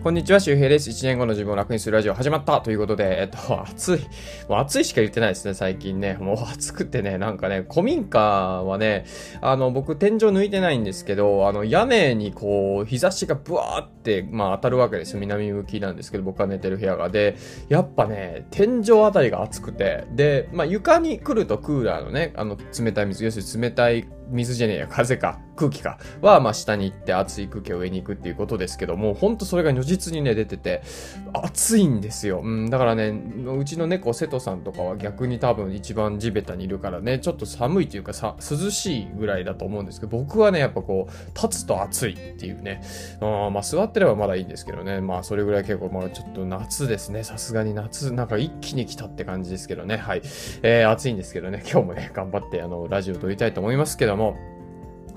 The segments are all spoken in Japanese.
こんにちは、周平です。1年後の自分を楽にするラジオ始まったということで、えっと、暑い。もう暑いしか言ってないですね、最近ね。もう暑くてね、なんかね、古民家はね、あの、僕天井抜いてないんですけど、あの、屋根にこう、日差しがブワーって、まあ当たるわけですよ。南向きなんですけど、僕が寝てる部屋が。で、やっぱね、天井あたりが暑くて、で、まあ床に来るとクーラーのね、あの、冷たい水、要するに冷たい水じゃねえや、風か、空気か、は、まあ、下に行って熱い空気を上に行くっていうことですけども、ほんとそれが如実にね、出てて、暑いんですよ。うん、だからね、うちの猫、瀬戸さんとかは逆に多分一番地べたにいるからね、ちょっと寒いというかさ、涼しいぐらいだと思うんですけど、僕はね、やっぱこう、立つと暑いっていうね、あまあ、座ってればまだいいんですけどね、まあ、それぐらい結構、まあ、ちょっと夏ですね、さすがに夏、なんか一気に来たって感じですけどね、はい。えー、暑いんですけどね、今日もね、頑張って、あの、ラジオ撮りたいと思いますけども、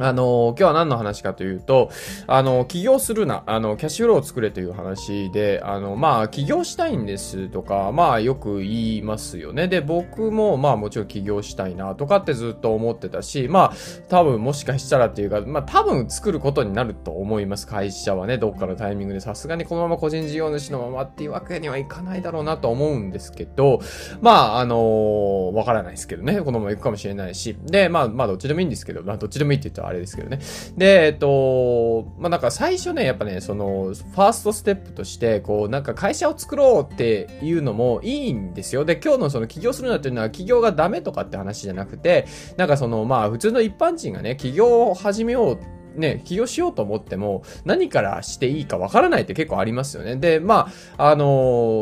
あの、今日は何の話かというと、あの、起業するな、あの、キャッシュフローを作れという話で、あの、まあ、起業したいんですとか、まあ、よく言いますよね。で、僕も、まあ、もちろん起業したいなとかってずっと思ってたし、まあ、多分もしかしたらっていうか、まあ、多分作ることになると思います。会社はね、どっかのタイミングでさすがにこのまま個人事業主のままっていうわけにはいかないだろうなと思うんですけど、まあ、あのわからないですけどね、このまま行くかもしれないし、で、まあ、まあ、どっちでもいいんですけど、まあ、どっちでもいいって言ったらあれですけどね。で、えっと、まあ、なんか最初ね、やっぱね、その、ファーストステップとして、こう、なんか会社を作ろうっていうのもいいんですよ。で、今日のその起業するなっていうのは起業がダメとかって話じゃなくて、なんかその、まあ、普通の一般人がね、起業を始めようね、起業しようと思っても、何からしていいかわからないって結構ありますよね。で、まあ、あの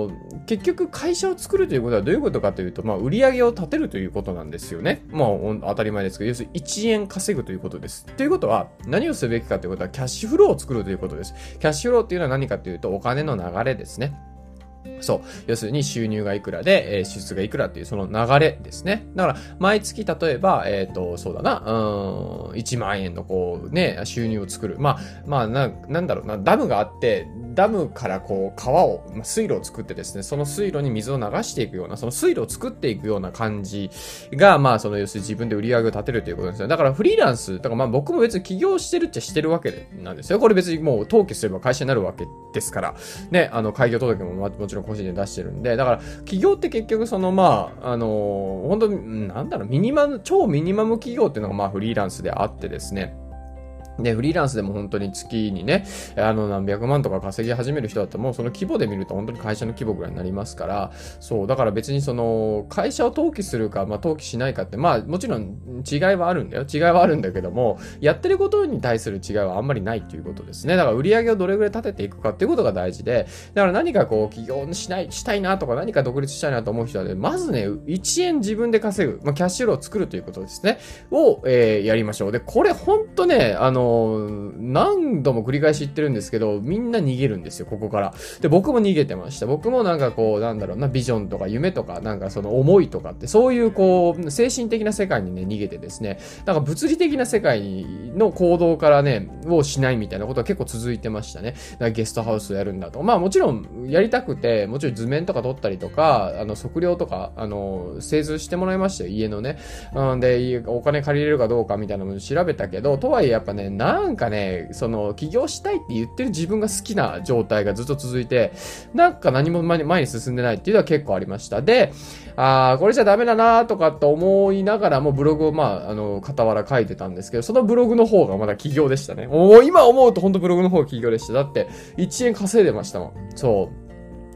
ー、結局会社を作るということはどういうことかというと、まあ、売り上げを立てるということなんですよね。まあ、当たり前ですけど、要するに1円稼ぐということです。ということは、何をすべきかということは、キャッシュフローを作るということです。キャッシュフローっていうのは何かというと、お金の流れですね。そう。要するに収入がいくらで、えー、支出がいくらっていうその流れですね。だから、毎月例えば、えっ、ー、と、そうだな、うん、1万円のこうね、収入を作る。まあ、まあ、な、なんだろうな、ダムがあって、ダムからこう川を、まあ、水路を作ってですね、その水路に水を流していくような、その水路を作っていくような感じが、まあ、その要するに自分で売り上げを立てるということですよ。だからフリーランス、だからまあ僕も別に起業してるっちゃしてるわけなんですよ。これ別にもう登記すれば会社になるわけですから、ね、あの、開業届ももちろん個人で出してるんで、だから、起業って結局そのまあ、あのー、本当に、なんだろう、ミニマム、超ミニマム企業っていうのがまあフリーランスであってですね、で、フリーランスでも本当に月にね、あの何百万とか稼ぎ始める人だったらもうその規模で見ると本当に会社の規模ぐらいになりますから、そう、だから別にその会社を登記するか、まあ登記しないかって、まあもちろん違いはあるんだよ。違いはあるんだけども、やってることに対する違いはあんまりないっていうことですね。だから売り上げをどれぐらい立てていくかっていうことが大事で、だから何かこう起業しない、したいなとか何か独立したいなと思う人はね、まずね、1円自分で稼ぐ、まあキャッシュローを作るということですね。を、えー、やりましょう。で、これほんとね、あの何度も繰り返し言ってるんですけど、みんな逃げるんですよ、ここから。で、僕も逃げてました。僕もなんかこう、なんだろうな、ビジョンとか夢とか、なんかその思いとかって、そういうこう、精神的な世界にね、逃げてですね、なんか物理的な世界の行動からね、をしないみたいなことは結構続いてましたね。だからゲストハウスをやるんだと。まあもちろん、やりたくて、もちろん図面とか撮ったりとか、あの、測量とか、あの、製図してもらいましたよ、家のね。うんで、お金借りれるかどうかみたいなのも調べたけど、とはいえやっぱね、なんかね、その、起業したいって言ってる自分が好きな状態がずっと続いて、なんか何も前に進んでないっていうのは結構ありました。で、ああ、これじゃダメだなとかって思いながらもブログをまあ、あの、傍ら書いてたんですけど、そのブログの方がまだ起業でしたね。もう今思うと本当ブログの方が起業でした。だって、1円稼いでましたもん。そう。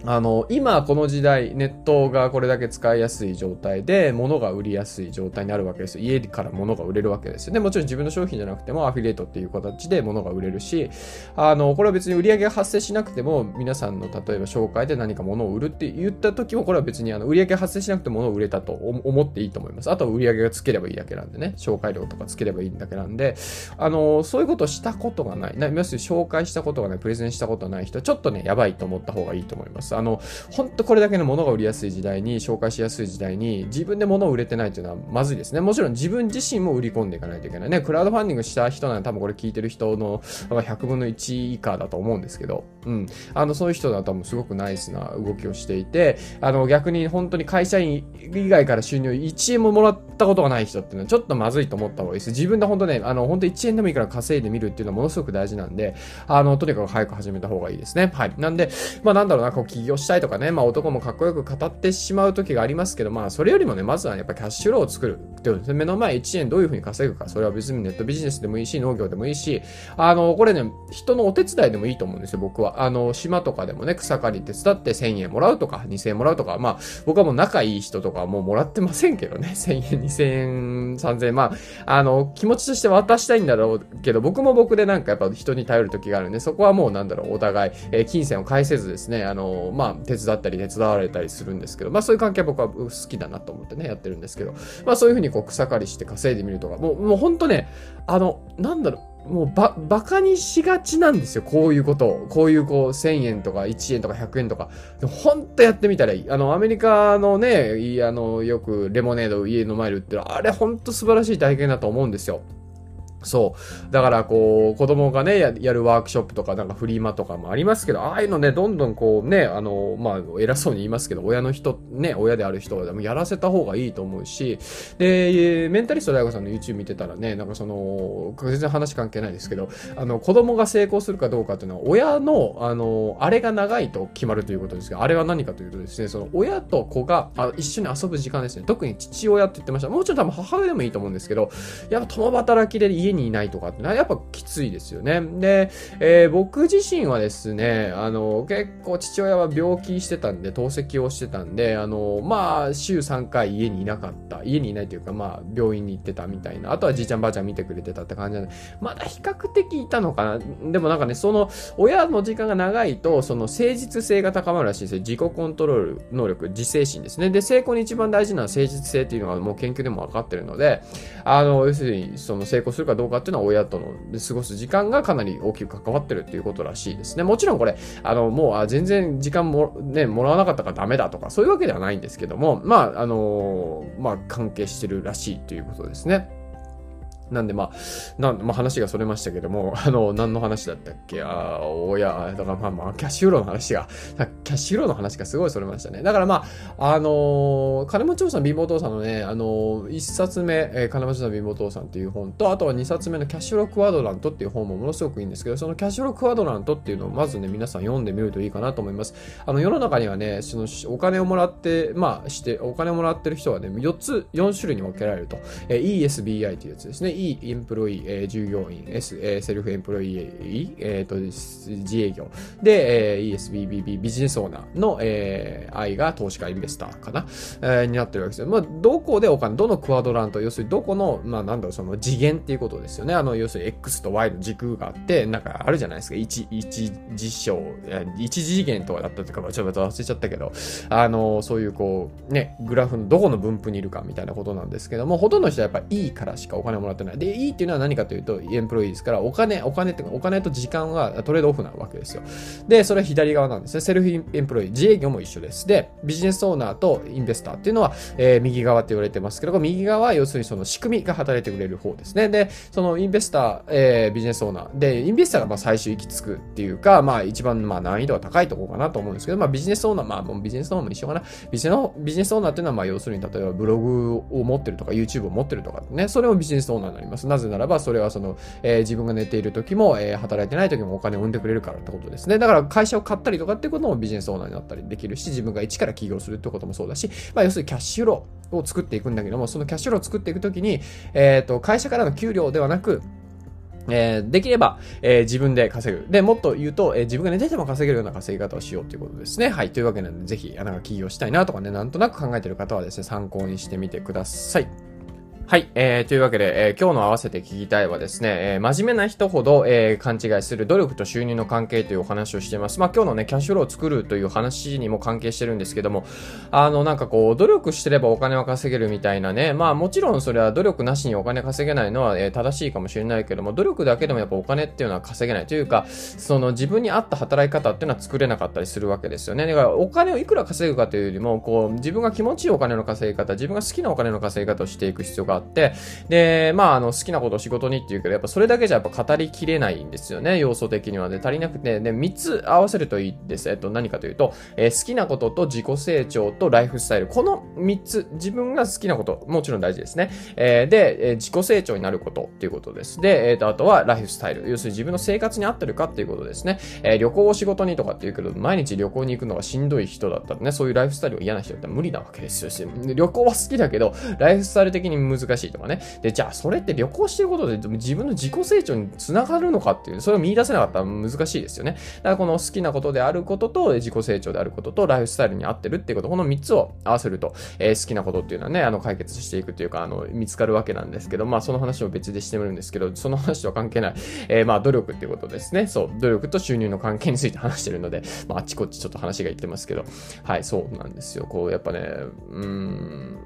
あの、今この時代、ネットがこれだけ使いやすい状態で、物が売りやすい状態にあるわけですよ。家から物が売れるわけですよね。もちろん自分の商品じゃなくてもアフィリエイトっていう形で物が売れるし、あの、これは別に売り上げが発生しなくても、皆さんの例えば紹介で何か物を売るって言った時も、これは別にあの、売り上げが発生しなくて物を売れたと思っていいと思います。あとは売り上げがつければいいだけなんでね。紹介料とかつければいいだけなんで、あの、そういうことをしたことがない。な要するに紹介したことがない、プレゼンしたことがない人は、ちょっとね、やばいと思った方がいいと思います。。あの、本当これだけのものが売りやすい時代に、紹介しやすい時代に、自分で物を売れてないっていうのはまずいですね。もちろん自分自身も売り込んでいかないといけないね。クラウドファンディングした人なんで多分これ聞いてる人の100分の1以下だと思うんですけど、うん。あの、そういう人だと多分すごくナイスな動きをしていて、あの、逆に本当に会社員以外から収入1円ももらったことがない人っていうのはちょっとまずいと思った方がいいです。自分で本当ね、あの、本当1円でもいいから稼いでみるっていうのはものすごく大事なんで、あの、とにかく早く始めた方がいいですね。はい。なんで、まあなんだろうな、こう起業したいとかね、まあ男もかっこよく語ってしまう時がありますけど、まあそれよりもね、まずはやっぱキャッシュローを作るっていう。目の前1円どういうふうに稼ぐか、それは別にネットビジネスでもいいし、農業でもいいし、あの、これね、人のお手伝いでもいいと思うんですよ、僕は。あの、島とかでもね、草刈り手伝って1000円もらうとか、2000円もらうとか、まあ、僕はもう仲いい人とかはもうもらってませんけどね、1000円、2000円、3000円、まあ、あの、気持ちとして渡したいんだろうけど、僕も僕でなんかやっぱ人に頼る時があるんで、そこはもうなんだろう、お互い、えー、金銭を返せずですね、あの、まあ、手伝ったり手伝われたりするんですけど、まあそういう関係は僕は好きだなと思ってね、やってるんですけど、まあそういうふうにこう草刈りして稼いでみるとか、もう、もうほんとね、あの、なんだろう、もうば、バカにしがちなんですよ。こういうことを。こういうこう、1000円とか1円とか100円とか。ほんとやってみたらいい。あの、アメリカのね、あの、よくレモネード家の前で売ってる、あれほんと素晴らしい体験だと思うんですよ。そう。だからこう、子供がねや、るワークショップとか、なんかフリーマとかもありますけど、ああいうのね、どんどんこうね、あの、まあ、偉そうに言いますけど、親の人、ね、親である人はやらせた方がいいと思うし、で、メンタリスト大悟さんの YouTube 見てたらね、なんかその、全然話関係ないですけど、あの、子供が成功するかどうかっていうのは、親の、あの、あれが長いと決まるということですが、あれは何かというとですね、その、親と子があ一緒に遊ぶ時間ですね。特に父親って言ってました。もうちろん多分母親でもいいと思うんですけど、やっぱ共働きで家にいないとかってやっぱきついですよね。で、えー、僕自身はですね、あの、結構父親は病気してたんで、透析をしてたんで、あの、まあ、週3回家にいなかった。家にいないというか、まあ、病院に行ってたみたいな。あとはじいちゃんばあちゃん見てくれてたって感じなんで、まだ比較的いたのかな。でもなんかね、その、親の時間が長いと、その誠実性が高まるらしいですよ。自己コントロール能力、自制心ですね。で、成功に一番大事なのは誠実性っていうのがもう研究でも分かってるので、あの、要するに、その成功するかどうかっていうのは親との過ごす時間がかなり大きく関わってるっていうことらしいですね。もちろんこれ、あの、もう、あ全然時間も、ね、もらわなかったからダメだとか、そういうわけではないんですけども、まあ、あの、まあ、関係してるらしいということですね。なんでまあ、なまあ、話がそれましたけども、あの、何の話だったっけ？ああ、親、だからまあまあ、キャッシュフローの話が、キャッシュフローの話がすごいそれましたね。だからまあ、あのー、金持ち父さん貧乏父さんのね、あのー、一冊目、えー、金持ち父さん貧乏父さんっていう本と、あとは二冊目のキャッシュフロークワドラントっていう本もものすごくいいんですけど、そのキャッシュフロークワドラントっていうのをまずね、皆さん読んでみるといいかなと思います。あの、世の中にはね、その、お金をもらって、まあ、して、お金をもらってる人はね、4つ、4種類に分けられると。えー、ESBI というやつですね。E、 employee えー、従業員、S、えー、 self-employee、えーと、自営業。で、えー、ESBBB、ビジネスオーナーの、えー、I が投資家 investor かな、えー、になってるわけですよ。まあ、どこでお金、どの quadrant、要するにどこの、まあ、なんだろう、その次元っていうことですよね。あの、要するに X と Y の軸があって、なんかあるじゃないですか。一、一実証、一次元とかだったとか、ちょっと忘れちゃったけど、あの、そういうこう、ね、グラフのどこの分布にいるかみたいなことなんですけども、ほとんどの人はやっぱ E からしかお金もらってない。で、E っていうのは何かというと、エンプロイーですから、お金、お金ってお金と時間はトレードオフなわけですよ。で、それは左側なんですね。セルフエンプロイー、自営業も一緒です。で、ビジネスオーナーとインベスターっていうのは、えー、右側って言われてますけど、右側は要するにその仕組みが働いてくれる方ですね。で、そのインベスター、えー、ビジネスオーナー。で、インベスターがまあ最終行き着くっていうか、まあ一番まあ難易度が高いところかなと思うんですけど、まあビジネスオーナー、まあもうビジネスオーナーも一緒かな。ビジネスオーナーっていうのはまあ要するに例えばブログを持ってるとか YouTube を持ってるとかね、それもビジネスオーナーになります。なぜならばそれはその、えー、自分が寝ている時も、えー、働いてない時もお金を生んでくれるからってことですね。だから会社を買ったりとかってこともビジネスオーナーになったりできるし、自分が一から起業するってこともそうだし、まあ要するにキャッシュローを作っていくんだけども、そのキャッシュローを作っていくときに、えっ、ー、と、会社からの給料ではなく、えー、できれば、えー、自分で稼ぐ。で、もっと言うと、えー、自分が寝てても稼げるような稼ぎ方をしようということですね。はい。というわけなんで、ぜひ、なんか起業したいなとかね、なんとなく考えてる方はですね、参考にしてみてください。はい、えー、というわけで、えー、今日の合わせて聞きたいはですね、えー、真面目な人ほど、えー、勘違いする努力と収入の関係というお話をしています。まあ今日のね、キャッシュフローを作るという話にも関係してるんですけども、あの、なんかこう、努力してればお金は稼げるみたいなね、まあもちろんそれは努力なしにお金稼げないのは、えー、正しいかもしれないけども、努力だけでもやっぱお金っていうのは稼げないというか、その自分に合った働き方っていうのは作れなかったりするわけですよね。だからお金をいくら稼ぐかというよりも、こう、自分が気持ちいいお金の稼ぎ方、自分が好きなお金の稼ぎ方をしていく必要があって、で、まあ、あの、好きなことを仕事にって言うけど、やっぱそれだけじゃやっぱ語りきれないんですよね、要素的には。で、足りなくて、で、3つ合わせるといいです。えっと、何かというと、えー、好きなことと自己成長とライフスタイル。この3つ、自分が好きなこと、もちろん大事ですね。えー、で、えー、自己成長になることっていうことです。で、えっ、と、あとはライフスタイル。要するに自分の生活に合ってるかっていうことですね。え旅行を仕事にとかって言うけど、毎日旅行に行くのがしんどい人だったらね、そういうライフスタイルが嫌な人だったら無理なわけですよ。旅行は好きだけど、ライフスタイル的に難しいしいとかね。で、じゃあ、それって旅行してることで自分の自己成長につながるのかっていう、それを見出せなかったら難しいですよね。だからこの好きなことであることと、自己成長であることと、ライフスタイルに合ってるっていうこと、この3つを合わせると、えー、好きなことっていうのはね、あの、解決していくというか、あの、見つかるわけなんですけど、まあ、その話を別でしてみるんですけど、その話とは関係ない、えー、まあ、努力っていうことですね。そう、努力と収入の関係について話してるので、まあ、あっちこっちちょっと話が言ってますけど、はい、そうなんですよ。こう、やっぱね、うん、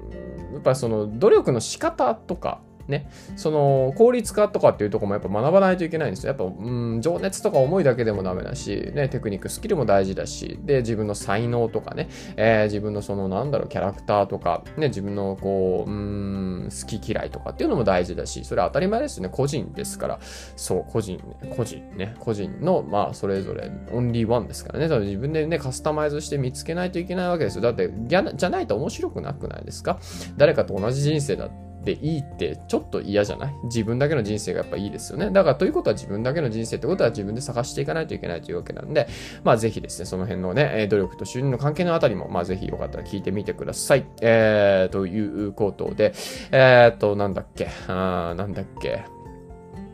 やっぱその、努力の仕方方とか、ね、その効率化とかっていうとこもやっぱ学ばないといけないんですよ。やっぱ、うん、情熱とか思いだけでもダメだし、ね、テクニック、スキルも大事だし、で、自分の才能とかね、えー、自分のその、なんだろう、キャラクターとか、ね、自分のこう、うん、好き嫌いとかっていうのも大事だし、それは当たり前ですよね。個人ですから。そう、個人、ね、個人ね、個人の、まあ、それぞれ、オンリーワンですからね。自分でね、カスタマイズして見つけないといけないわけですよ。だって、じゃないと面白くなくないですか？誰かと同じ人生だって、でいいってちょっと嫌じゃない？自分だけの人生がやっぱいいですよね。だからということは自分だけの人生ってことは自分で探していかないといけないというわけなんで、まあぜひですね、その辺のね、努力と収入の関係のあたりも、まあぜひよかったら聞いてみてください。えー、ということで、えー、と、なんだっけ、あーなんだっけ、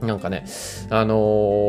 なんかね、あの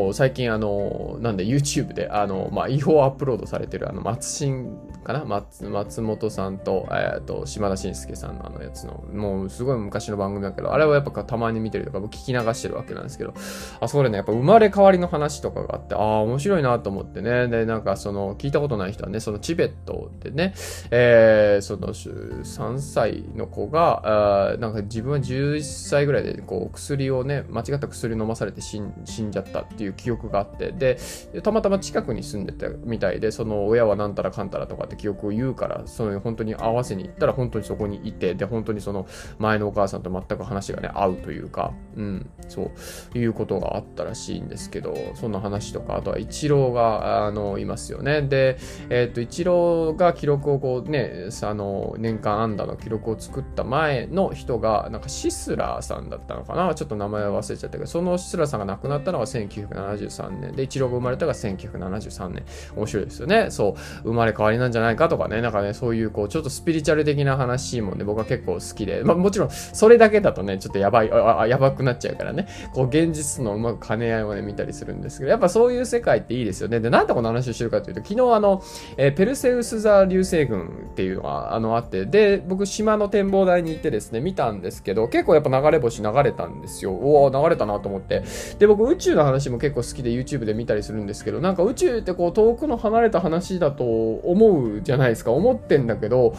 ー、最近あのー、なんで YouTube で、あのー、まあ、違法アップロードされてる、あの、松新かな？松松本さんと、えっ、と、島田紳介さんのあのやつの、もうすごい昔の番組だけど、あれはやっぱたまに見てるとか、聞き流してるわけなんですけど、あそこでね、やっぱ生まれ変わりの話とかがあって、ああ、面白いなと思ってね、で、なんかその、聞いたことない人はね、そのチベットでね、えー、その、3歳の子が、あなんか自分は11歳ぐらいで、こう、薬をね、間違った薬の飲まされて死んじゃったっていう記憶があって、で、たまたま近くに住んでたみたいで、その親はなんたらかんたらとかって記憶を言うから、その本当に合わせに行ったら本当にそこにいて、で、本当にその前のお母さんと全く話がね、合うというか、うん、そういうことがあったらしいんですけど、そんな話とか、あとはイチローが、あの、いますよね。で、えっ、と、イチローが記録をこうね、あの、年間安打の記録を作った前の人が、なんかシスラーさんだったのかな？ちょっと名前忘れちゃったけど、そのシスラさんが亡くなったのが1973年で、イチローが生まれたが1973年。面白いですよね。そう、生まれ変わりなんじゃないかとかね、なんかね、そういうこう、ちょっとスピリチュアル的な話もね、僕は結構好きで、まあもちろん、それだけだとね、ちょっとやばい、あやばくなっちゃうからね、こう、現実のうまく兼ね合いをね、見たりするんですけど、やっぱそういう世界っていいですよね。で、なんでこの話をしてるかというと、昨日あの、えー、ペルセウス座流星群っていうのが、あの、あって、で、僕、島の展望台に行ってですね、見たんですけど、結構やっぱ流れ星流れたんですよ。おお流れたなと思って。思ってで、僕、宇宙の話も結構好きで YouTube で見たりするんですけど、なんか宇宙ってこう、遠くの離れた話だと思うじゃないですか。思ってんだけど、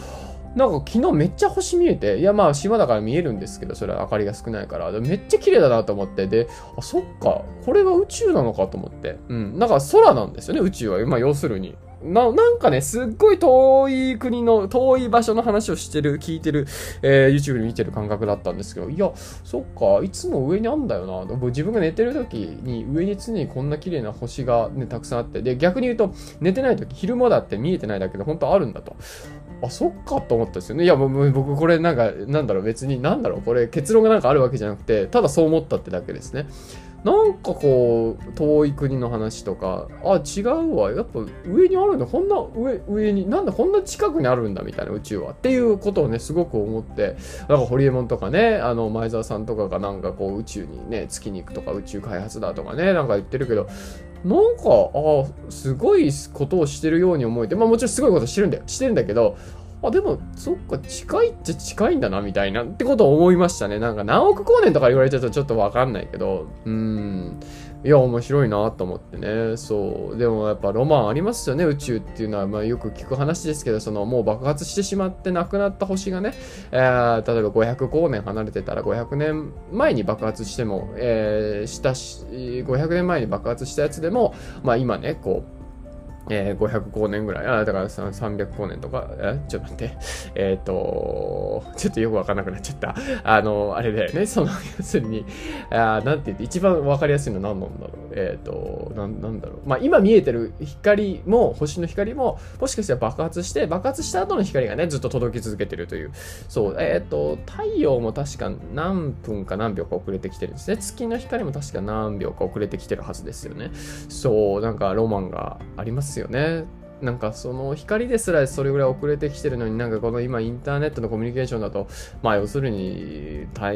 なんか昨日めっちゃ星見えて、いやまあ島だから見えるんですけど、それは明かりが少ないから、めっちゃ綺麗だなと思って、で、あ、そっか、これが宇宙なのかと思って、うん、なんか空なんですよね、宇宙は。まあ要するに。な、なんかね、すっごい遠い国の、遠い場所の話をしてる、聞いてる、えー、YouTube で見てる感覚だったんですけど、いや、そっか、いつも上にあんだよな。自分が寝てる時に上に常にこんな綺麗な星がね、たくさんあって、で、逆に言うと、寝てない時、昼間だって見えてないだけで本当あるんだと。あ、そっかと思ったんですよね。いや、僕これなんか、なんだろう、別に、なんだろう、これ結論がなんかあるわけじゃなくて、ただそう思ったってだけですね。なんかこう、遠い国の話とか、あ、違うわ。やっぱ上にあるんだ。こんな上、上に、なんだこんな近くにあるんだみたいな宇宙は。っていうことをね、すごく思って、なんかホリエモンとかね、あの、前澤さんとかがなんかこう宇宙にね、月に行くとか宇宙開発だとかね、なんか言ってるけど、なんか、あすごいことをしてるように思えて、まあもちろんすごいことしてるんだよ。してるんだけど、あ、でも、そっか、近いっちゃ近いんだな、みたいな、ってことを思いましたね。なんか何億光年とか言われちゃうとちょっとわかんないけど、うーん。いや、面白いなと思ってね。そう。でもやっぱロマンありますよね、宇宙っていうのは。まあよく聞く話ですけど、そのもう爆発してしまって亡くなった星がね、えー、例えば500光年離れてたら500年前に爆発しても、えー、したし、500年前に爆発したやつでも、まあ今ね、こう、えー、500光年ぐらい。あ、だから300光年とか、えちょっと待って。えっ、ー、と、ちょっとよくわかんなくなっちゃった。あの、あれだよね。その、要するに、あなんて言って、一番わかりやすいのは何なんだろう。えっ、ー、と、なん、なんだろう。まあ、今見えてる光も、星の光も、もしかしたら爆発して、爆発した後の光がね、ずっと届き続けてるという。そう、えっ、と、太陽も確か何分か何秒か遅れてきてるんですね。月の光も確か何秒か遅れてきてるはずですよね。そう、なんかロマンがありますよね。なんかその光ですらそれぐらい遅れてきてるのになんかこの今インターネットのコミュニケーションだとまあ要するにタ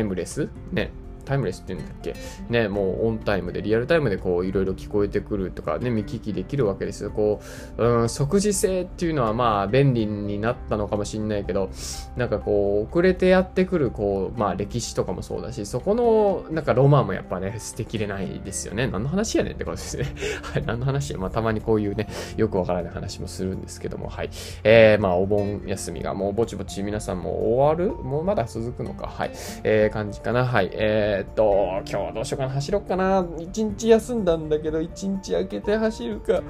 イムレス？ねタイムレスって言うんだっけ？ね、もうオンタイムで、リアルタイムでこう、いろいろ聞こえてくるとかね、見聞きできるわけですよ。こう、うん、即時性っていうのはまあ、便利になったのかもしんないけど、なんかこう、遅れてやってくる、こう、まあ、歴史とかもそうだし、そこの、なんかロマンもやっぱね、捨てきれないですよね。何の話やねんってことですね。はい、何の話。まあ、たまにこういうね、よくわからない話もするんですけども、はい。えー、まあ、お盆休みがもうぼちぼち皆さんも終わる？もうまだ続くのか？はい。えー、感じかな？はい。えーえー、っと、今日どうしようかな、走ろうかな。一日休んだんだけど、一日空けて走るか。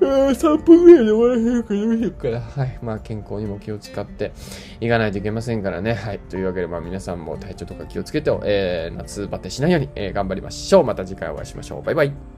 3分ぐらいで終わらせるかどうしようかな。はい。まあ、健康にも気を使っていかないといけませんからね。はい。というわけで、まあ、皆さんも体調とか気をつけて、えー、夏バテしないように、えー、頑張りましょう。また次回お会いしましょう。バイバイ。